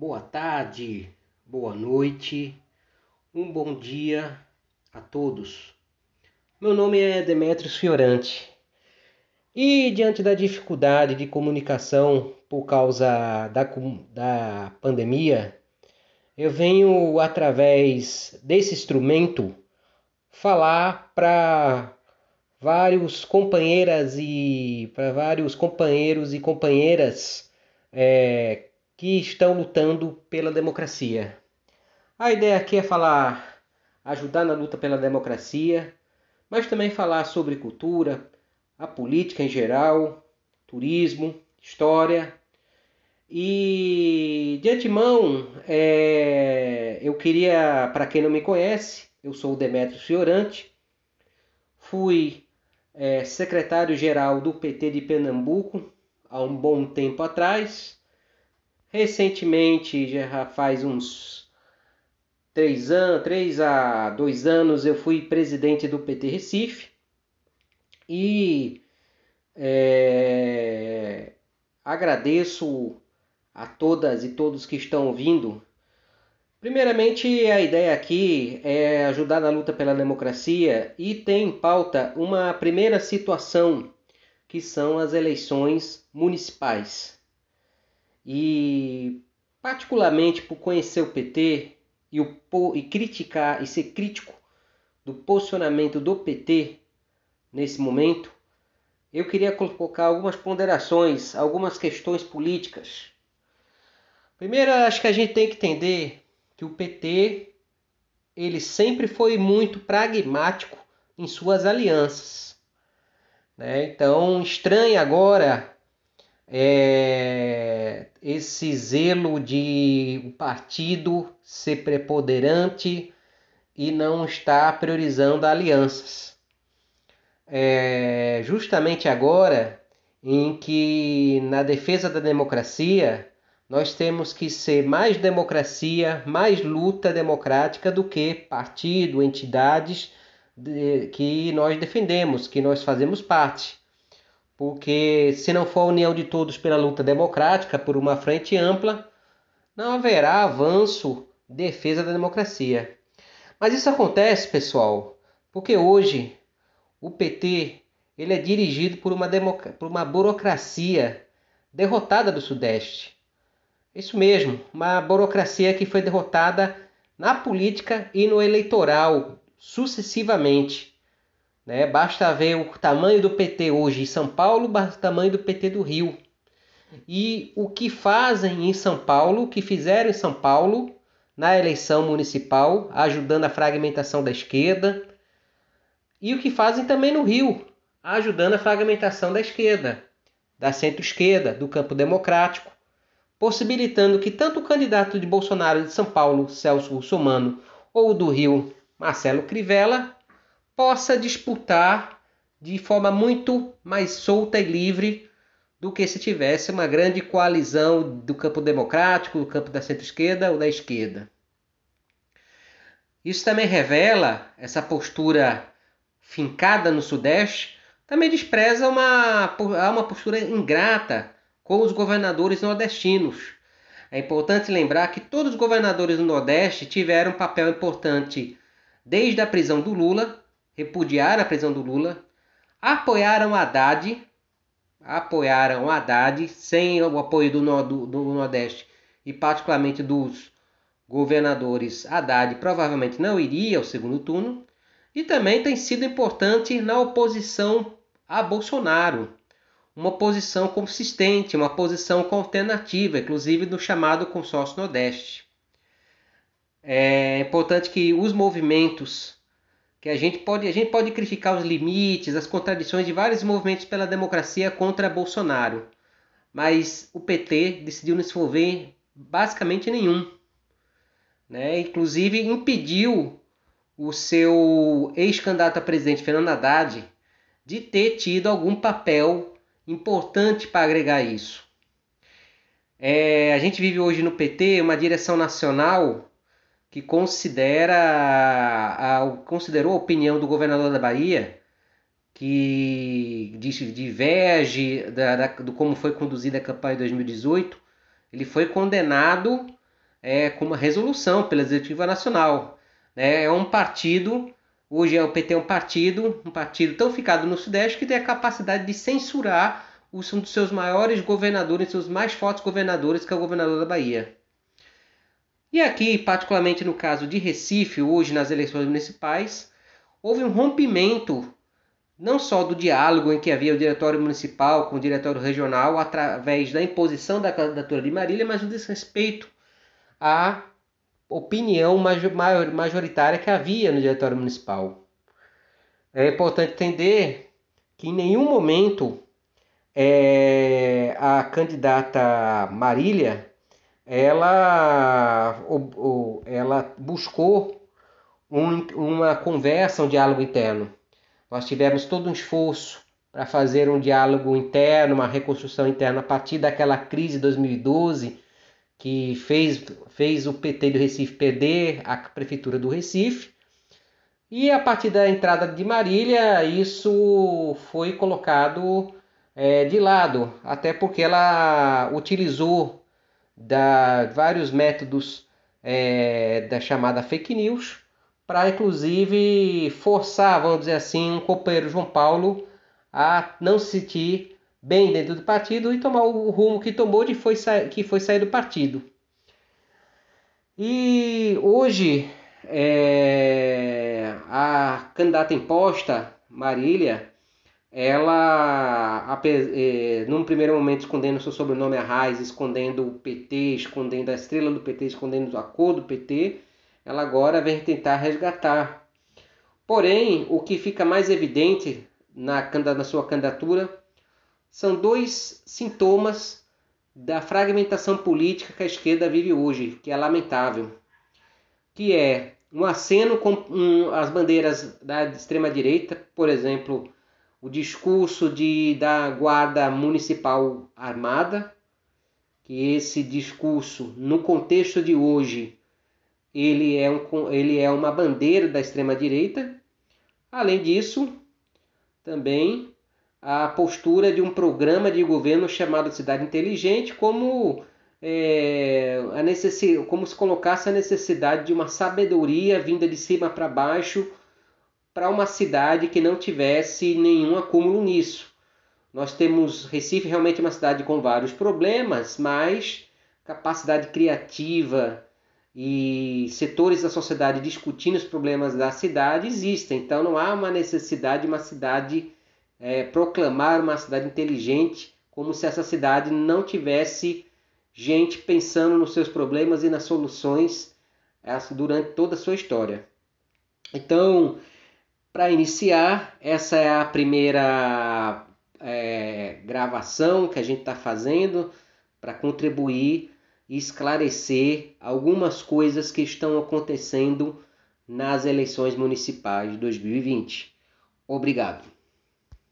boa tarde, boa noite, um bom dia a todos. Meu nome é Demetrios Fiorante e diante da dificuldade de comunicação por causa da, da pandemia, eu venho através desse instrumento falar para vários companheiras e para vários companheiros e companheiras é, que estão lutando pela democracia. A ideia aqui é falar, ajudar na luta pela democracia, mas também falar sobre cultura, a política em geral, turismo, história. E de antemão, é, eu queria, para quem não me conhece, eu sou o Demetrio Fiorante, fui é, secretário-geral do PT de Pernambuco há um bom tempo atrás. Recentemente, já faz uns três anos, três a dois anos, eu fui presidente do PT Recife e é, agradeço a todas e todos que estão ouvindo. Primeiramente, a ideia aqui é ajudar na luta pela democracia e tem em pauta uma primeira situação, que são as eleições municipais. E, particularmente por conhecer o PT, e, o, e criticar e ser crítico do posicionamento do PT nesse momento, eu queria colocar algumas ponderações, algumas questões políticas. Primeiro, acho que a gente tem que entender que o PT ele sempre foi muito pragmático em suas alianças. Né? Então, estranha agora é, esse zelo de o partido ser preponderante e não estar priorizando alianças. É justamente agora em que na defesa da democracia nós temos que ser mais democracia, mais luta democrática do que partido, entidades de, que nós defendemos, que nós fazemos parte porque se não for a união de todos pela luta democrática, por uma frente ampla, não haverá avanço, defesa da democracia. Mas isso acontece, pessoal, porque hoje o PT ele é dirigido por uma, por uma burocracia derrotada do Sudeste. Isso mesmo, uma burocracia que foi derrotada na política e no eleitoral sucessivamente. Né? Basta ver o tamanho do PT hoje em São Paulo, o tamanho do PT do Rio. E o que fazem em São Paulo, o que fizeram em São Paulo na eleição municipal, ajudando a fragmentação da esquerda, e o que fazem também no Rio, ajudando a fragmentação da esquerda, da centro-esquerda, do campo democrático, possibilitando que tanto o candidato de Bolsonaro de São Paulo, Celso Russomano, ou do Rio, Marcelo Crivella, possa disputar de forma muito mais solta e livre do que se tivesse uma grande coalizão do campo democrático, do campo da centro-esquerda ou da esquerda. Isso também revela essa postura fincada no Sudeste, também despreza uma, uma postura ingrata com os governadores nordestinos. É importante lembrar que todos os governadores do Nordeste tiveram um papel importante desde a prisão do Lula repudiaram a prisão do Lula, apoiaram Haddad, apoiaram Haddad sem o apoio do, do, do Nordeste e particularmente dos governadores. Haddad provavelmente não iria ao segundo turno. E também tem sido importante na oposição a Bolsonaro, uma posição consistente, uma posição alternativa, inclusive no chamado consórcio Nordeste. É importante que os movimentos que a gente pode a gente pode criticar os limites, as contradições de vários movimentos pela democracia contra Bolsonaro, mas o PT decidiu não se envolver basicamente nenhum, né? Inclusive impediu o seu ex-candidato a presidente Fernando Haddad de ter tido algum papel importante para agregar isso. É, a gente vive hoje no PT uma direção nacional que considera a, considerou a opinião do governador da Bahia, que diverge da, da, do como foi conduzida a campanha de 2018, ele foi condenado é, com uma resolução pela Executiva Nacional. Né? É um partido, hoje é o PT é um partido, um partido tão ficado no Sudeste que tem a capacidade de censurar um dos seus maiores governadores, seus mais fortes governadores, que é o governador da Bahia. E aqui, particularmente no caso de Recife, hoje nas eleições municipais, houve um rompimento não só do diálogo em que havia o diretório municipal com o diretório regional através da imposição da candidatura de Marília, mas o desrespeito à opinião majoritária que havia no diretório municipal. É importante entender que em nenhum momento é, a candidata Marília ela, ela buscou um, uma conversa, um diálogo interno. Nós tivemos todo um esforço para fazer um diálogo interno, uma reconstrução interna a partir daquela crise de 2012 que fez, fez o PT do Recife perder a prefeitura do Recife. E a partir da entrada de Marília, isso foi colocado é, de lado, até porque ela utilizou da, vários métodos é, da chamada fake news para inclusive forçar, vamos dizer assim, um companheiro João Paulo a não se sentir bem dentro do partido e tomar o rumo que tomou de foi que foi sair do partido. E hoje é, a candidata imposta, Marília, ela, é, num primeiro momento, escondendo seu sobrenome a raiz, escondendo o PT, escondendo a estrela do PT, escondendo a cor do PT, ela agora vem tentar resgatar. Porém, o que fica mais evidente na, na sua candidatura são dois sintomas da fragmentação política que a esquerda vive hoje, que é lamentável, que é um aceno com um, as bandeiras da extrema-direita, por exemplo, o discurso de, da Guarda Municipal Armada, que esse discurso, no contexto de hoje, ele é, um, ele é uma bandeira da extrema-direita. Além disso, também a postura de um programa de governo chamado Cidade Inteligente, como, é, a necessidade, como se colocasse a necessidade de uma sabedoria vinda de cima para baixo para uma cidade que não tivesse nenhum acúmulo nisso. Nós temos Recife realmente uma cidade com vários problemas, mas capacidade criativa, e setores da sociedade discutindo os problemas da cidade existem. Então não há uma necessidade de uma cidade é, proclamar uma cidade inteligente, como se essa cidade não tivesse gente pensando nos seus problemas e nas soluções durante toda a sua história. Então, para iniciar, essa é a primeira é, gravação que a gente está fazendo para contribuir e esclarecer algumas coisas que estão acontecendo nas eleições municipais de 2020. Obrigado.